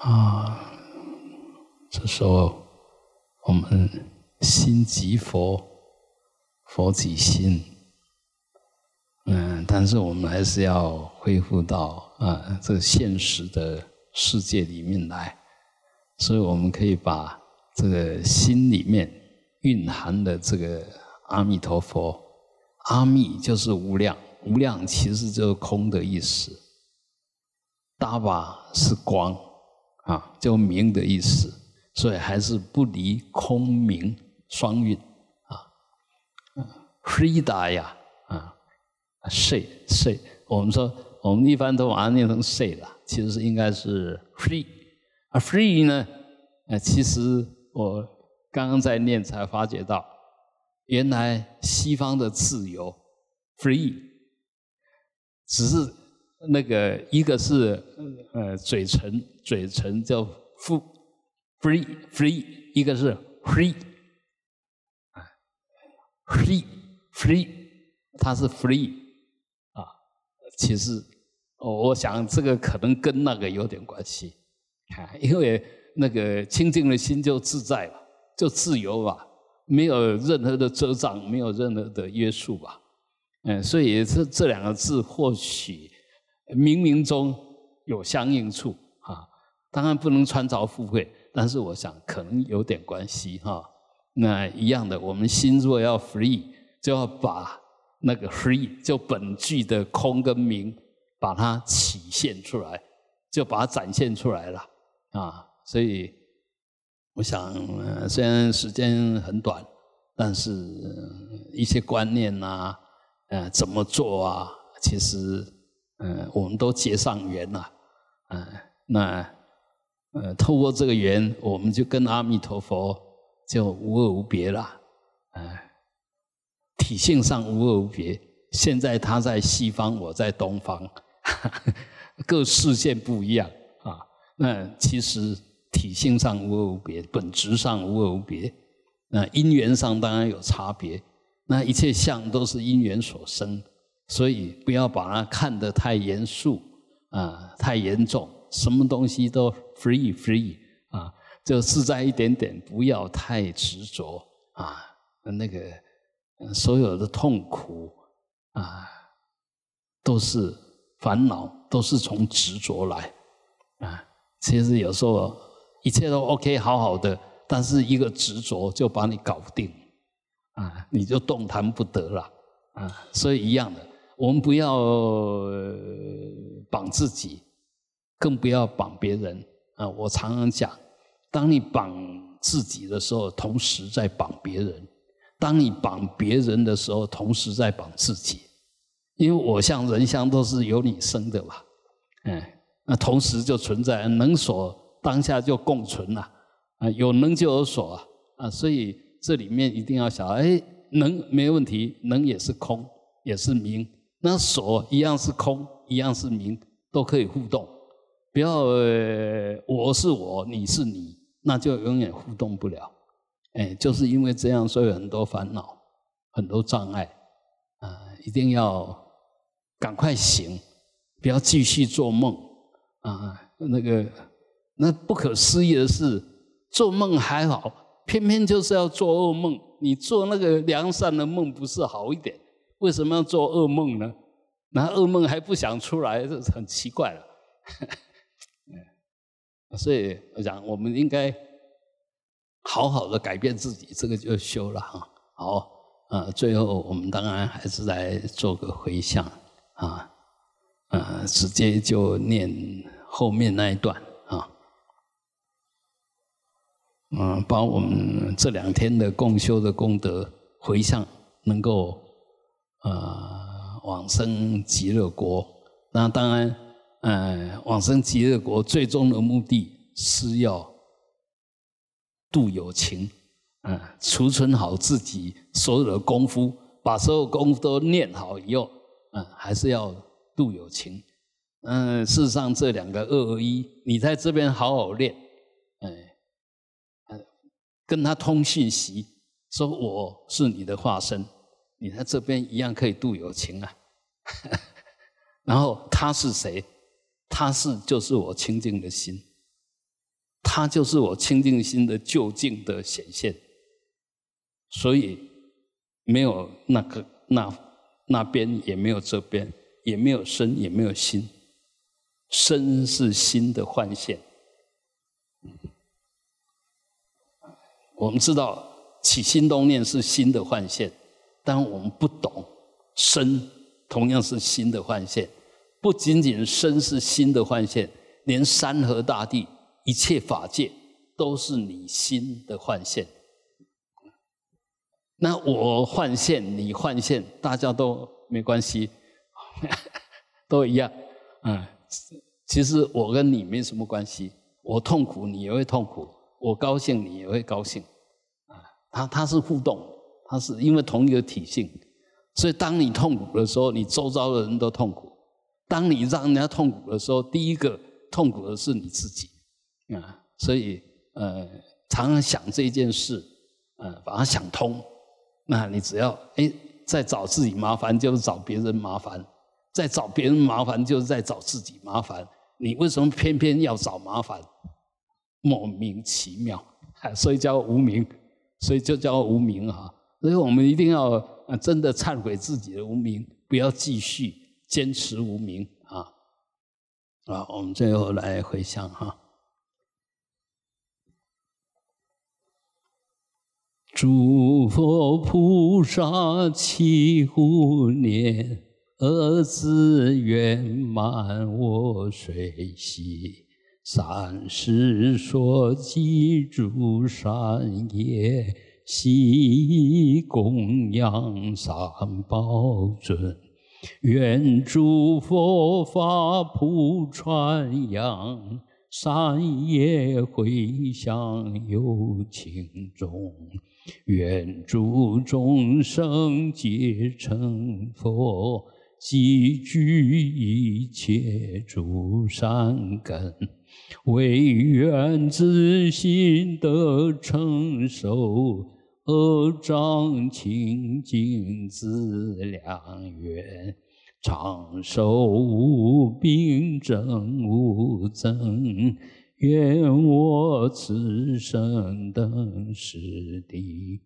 啊，这时候我们心即佛，佛即心。嗯，但是我们还是要恢复到啊这个现实的世界里面来，所以我们可以把这个心里面蕴含的这个阿弥陀佛，阿弥就是无量，无量其实就是空的意思，大巴是光，就明的意思，所以还是不离空明双运啊，飞达呀啊。睡睡，我们说我们一般都把它念成睡了，其实是应该是 free，而 free 呢，呃，其实我刚刚在念才发觉到，原来西方的自由 free，只是那个一个是呃嘴唇嘴唇叫 f free free，一个是 free，啊，free free，它是 free 啊。其实，我想这个可能跟那个有点关系，啊，因为那个清净的心就自在了，就自由吧，没有任何的遮障，没有任何的约束吧，嗯，所以这这两个字或许冥冥中有相应处啊，当然不能穿凿附会，但是我想可能有点关系哈。那一样的，我们心若要 free，就要把。那个 free 就本具的空跟明，把它体现出来，就把它展现出来了啊！所以我想，虽然时间很短，但是一些观念呐，呃，怎么做啊？其实，嗯，我们都结上缘了，嗯，那呃，透过这个缘，我们就跟阿弥陀佛就无二无别了，哎。体性上无二无别，现在他在西方，我在东方，各视线不一样啊。那其实体性上无二无别，本质上无二无别。那因缘上当然有差别。那一切相都是因缘所生，所以不要把它看得太严肃啊，太严重。什么东西都 free free 啊，就自在一点点，不要太执着啊，那个。所有的痛苦啊，都是烦恼，都是从执着来啊。其实有时候一切都 OK，好好的，但是一个执着就把你搞定啊，你就动弹不得了啊。所以一样的，我们不要绑自己，更不要绑别人。啊。我常常讲，当你绑自己的时候，同时在绑别人。当你绑别人的时候，同时在绑自己，因为我相人相都是由你生的嘛，嗯，那同时就存在能所当下就共存了，啊，有能就有所啊，啊，所以这里面一定要想，哎，能没问题，能也是空，也是明，那所一样是空，一样是明，都可以互动，不要我是我，你是你，那就永远互动不了。哎，就是因为这样，所以很多烦恼，很多障碍，啊，一定要赶快醒，不要继续做梦，啊，那个那不可思议的是，做梦还好，偏偏就是要做噩梦。你做那个良善的梦不是好一点？为什么要做噩梦呢？那噩梦还不想出来，这很奇怪了。所以我想，我们应该。好好的改变自己，这个就修了哈。好，呃，最后我们当然还是来做个回向啊，呃，直接就念后面那一段啊，嗯，把我们这两天的共修的功德回向，能够呃往生极乐国。那当然，呃，往生极乐国最终的目的是要。度有情，嗯，储存好自己所有的功夫，把所有功夫都念好以后，嗯，还是要度有情。嗯，事实上这两个二合一，你在这边好好练，哎，跟他通讯息，说我是你的化身，你在这边一样可以度有情啊。然后他是谁？他是就是我清净的心。他就是我清净心的究竟的显现。所以没有那个那那边也没有这边，也没有身也没有心，身是心的幻现。我们知道起心动念是心的幻现，但我们不懂身同样是心的幻现。不仅仅身是心的幻现，连山河大地一切法界都是你心的幻现。那我换线，你换线，大家都没关系，都一样。嗯，其实我跟你没什么关系。我痛苦，你也会痛苦；我高兴，你也会高兴。啊，它它是互动，它是因为同一个体性，所以当你痛苦的时候，你周遭的人都痛苦；当你让人家痛苦的时候，第一个痛苦的是你自己。啊，所以呃，常常想这件事，呃，把它想通。那你只要哎，在找自己麻烦，就是找别人麻烦；在找别人麻烦，就是在找自己麻烦。你为什么偏偏要找麻烦？莫名其妙，所以叫无名，所以就叫无名哈。所以我们一定要真的忏悔自己的无名，不要继续坚持无名啊！啊，我们最后来回想哈。诸佛菩萨起护念，儿子圆满我随喜。三世所记诸善业，悉供养三宝尊。愿诸佛法普传扬，善业回向有情众。愿诸众生皆成佛，积聚一切诸善根，唯愿自心得成熟，合掌清净自良缘，长寿无病症无增。愿我此生等时地，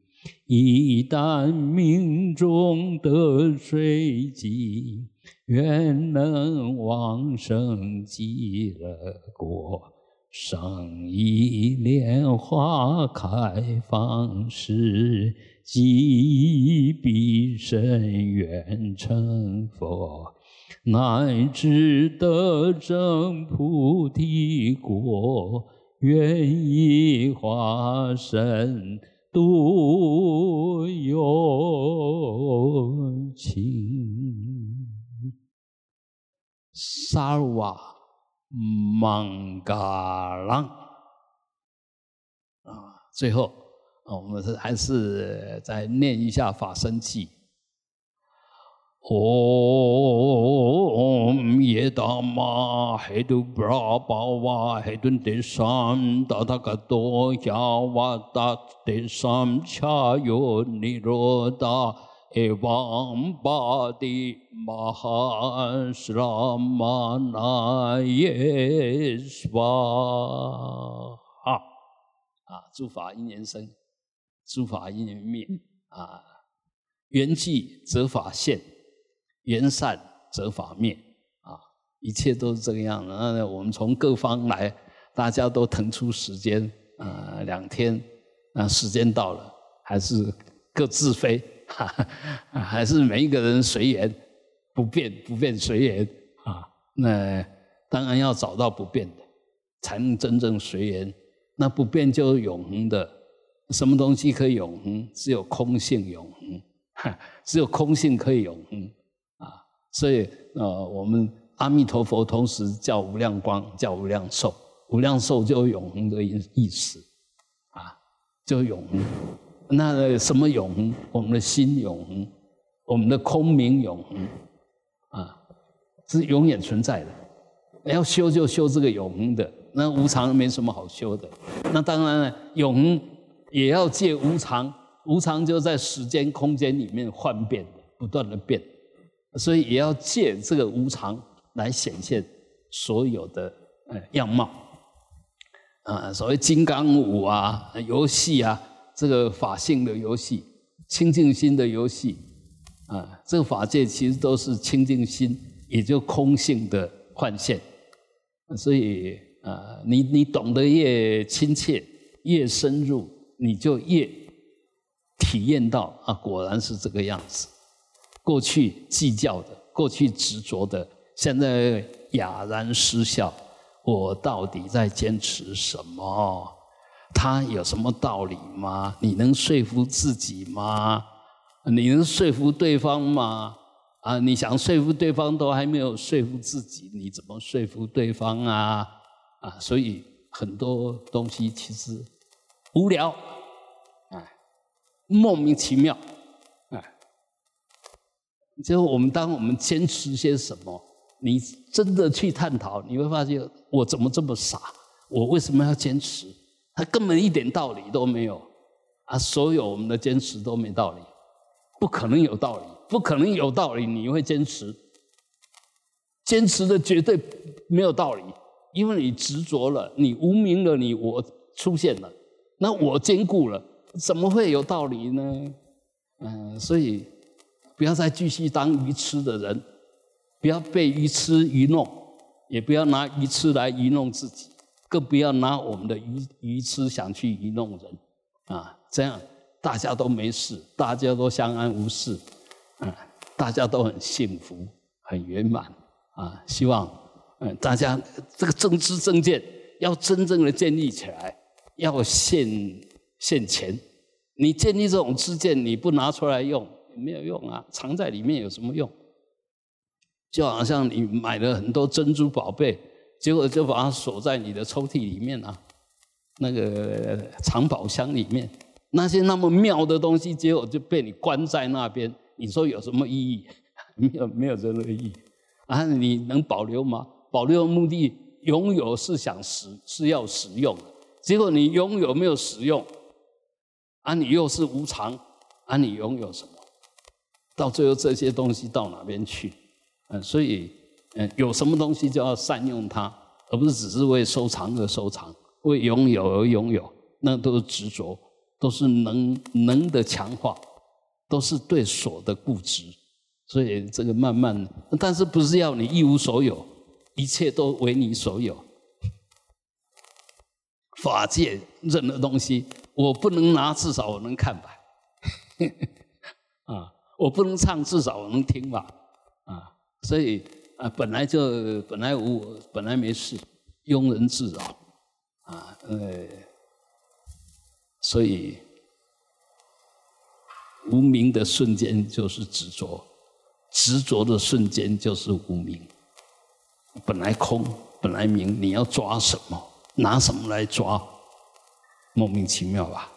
一旦命中得水机，愿能往生极乐国，生一莲花开放时，即必深愿成佛。乃至得证菩提果，愿以化身度有情。萨瓦曼嘎朗啊，最后，我们是还是再念一下法身记。Om Yedama Hedu Brahma Hedun Desam Dadagato Yavatat Desam Chayo Niroda Evam Badi Mahasramana Yesvaha 啊，诸法因缘生，诸法因缘灭啊，缘寂则法现。缘散则法灭啊，一切都是这个样子。那我们从各方来，大家都腾出时间啊，两天啊，时间到了，还是各自飞，还是每一个人随缘，不变不变随缘啊。那当然要找到不变的，才能真正随缘。那不变就是永恒的，什么东西可以永恒？只有空性永恒，只有空性可以永恒啊。所以，呃，我们阿弥陀佛同时叫无量光，叫无量寿，无量寿就有永恒的意意思，啊，就永恒。那什么永恒？我们的心永恒，我们的空明永恒，啊，是永远存在的。要修就修这个永恒的，那无常没什么好修的。那当然了，永恒也要借无常，无常就在时间空间里面幻变，不断的变。所以也要借这个无常来显现所有的呃样貌。啊，所谓金刚舞啊，游戏啊，这个法性的游戏，清净心的游戏，啊，这个法界其实都是清净心，也就空性的幻现。所以啊，你你懂得越亲切、越深入，你就越体验到啊，果然是这个样子。过去计较的，过去执着的，现在哑然失笑。我到底在坚持什么？他有什么道理吗？你能说服自己吗？你能说服对方吗？啊，你想说服对方都还没有说服自己，你怎么说服对方啊？啊，所以很多东西其实无聊，哎，莫名其妙，哎，就我们当我们坚持些什么？你真的去探讨，你会发现我怎么这么傻？我为什么要坚持？他根本一点道理都没有啊！所有我们的坚持都没道理，不可能有道理，不可能有道理。你会坚持？坚持的绝对没有道理，因为你执着了，你无名了，你我出现了，那我坚固了，怎么会有道理呢？嗯，所以不要再继续当愚痴的人。不要被愚痴愚弄，也不要拿愚痴来愚弄自己，更不要拿我们的愚愚痴想去愚弄人，啊，这样大家都没事，大家都相安无事，啊，大家都很幸福，很圆满，啊，希望嗯大家这个正知正见要真正的建立起来，要现现钱，你建立这种知见，你不拿出来用没有用啊，藏在里面有什么用？就好像你买了很多珍珠宝贝，结果就把它锁在你的抽屉里面啊，那个藏宝箱里面，那些那么妙的东西，结果就被你关在那边。你说有什么意义？没有，没有这个意义。啊，你能保留吗？保留的目的，拥有是想使，是要使用。结果你拥有没有使用？啊，你又是无常，啊，你拥有什么？到最后这些东西到哪边去？嗯，所以，嗯，有什么东西就要善用它，而不是只是为收藏而收藏，为拥有而拥有，那都是执着，都是能能的强化，都是对所的固执。所以这个慢慢，但是不是要你一无所有，一切都为你所有？法界任何东西，我不能拿，至少我能看吧？啊，我不能唱，至少我能听吧？啊。所以啊，本来就本来无本来没事，庸人自扰啊，呃，所以无名的瞬间就是执着，执着的瞬间就是无名。本来空，本来明，你要抓什么？拿什么来抓？莫名其妙吧？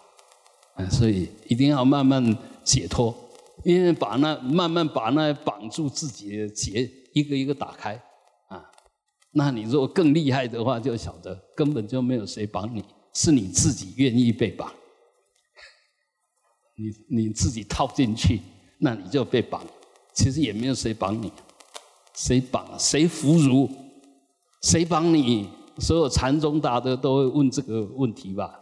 啊，所以一定要慢慢解脱。因为把那慢慢把那绑住自己的结一个一个打开啊，那你如果更厉害的话，就晓得根本就没有谁绑你，是你自己愿意被绑，你你自己套进去，那你就被绑。其实也没有谁绑你，谁绑谁俘虏，谁绑你？所有禅宗大德都会问这个问题吧？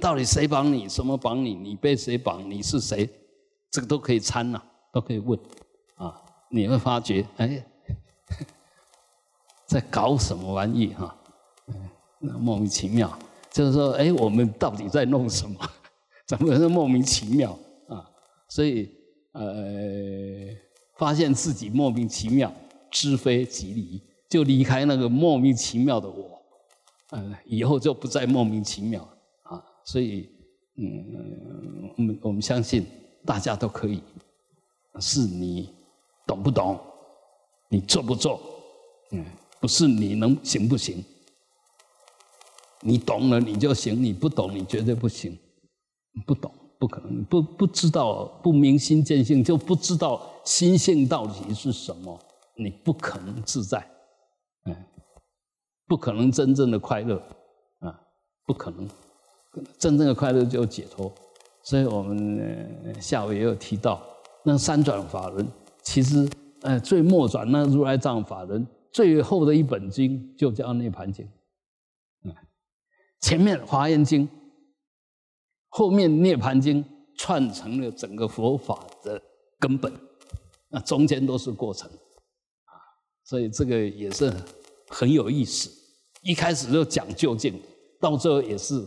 到底谁绑你？什么绑你？你被谁绑？你是谁？这个都可以参呐，都可以问，啊，你会发觉，哎，在搞什么玩意哈？莫名其妙，就是说，哎，我们到底在弄什么？怎么是莫名其妙啊？所以，呃，发现自己莫名其妙，知非即离，就离开那个莫名其妙的我，嗯，以后就不再莫名其妙啊。所以，嗯，我们我们相信。大家都可以，是你懂不懂？你做不做？嗯，不是你能行不行？你懂了你就行，你不懂你绝对不行。不懂不可能，不不知道不明心见性就不知道心性到底是什么，你不可能自在，嗯，不可能真正的快乐啊，不可能，真正的快乐就解脱。所以我们下午也有提到，那三转法轮，其实呃最末转那如来藏法轮最后的一本经就叫《涅盘经》，嗯，前面《华严经》，后面《涅盘经》串成了整个佛法的根本，那中间都是过程，啊，所以这个也是很有意思。一开始就讲究竟，到最后也是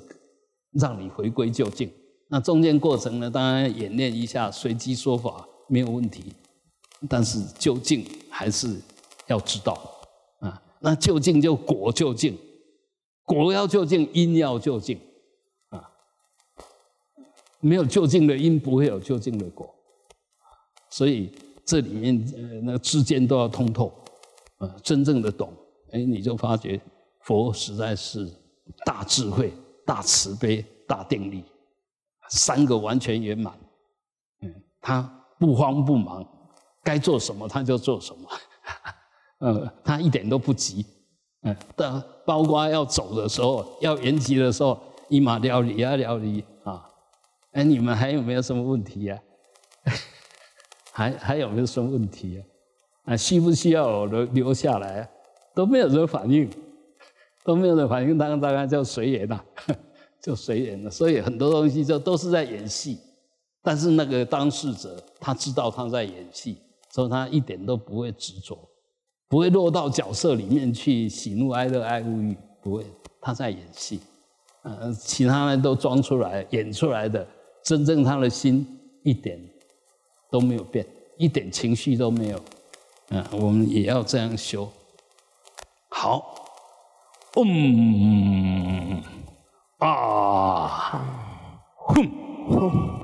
让你回归究竟。那中间过程呢，当然演练一下，随机说法没有问题，但是究竟还是要知道。那究竟就果究竟，果要就近，因要就近啊。没有就近的因，不会有就近的果。所以这里面呃，那之间都要通透啊，真正的懂，哎，你就发觉佛实在是大智慧、大慈悲、大定力。三个完全圆满，嗯，他不慌不忙，该做什么他就做什么，嗯，他一点都不急，嗯，但包括要走的时候，要延期的时候，一马料理啊料理啊，哎，你们还有没有什么问题呀？还还有没有什么问题啊？啊，需不需要我留留下来？都没有人反应，都没有人反应，当然大概就随缘了。就随缘了，所以很多东西就都是在演戏，但是那个当事者他知道他在演戏，所以他一点都不会执着，不会落到角色里面去喜怒哀乐爱恶欲，不会，他在演戏，呃，其他人都装出来演出来的，真正他的心一点都没有变，一点情绪都没有，嗯，我们也要这样修，好，嗯。啊，哼哼。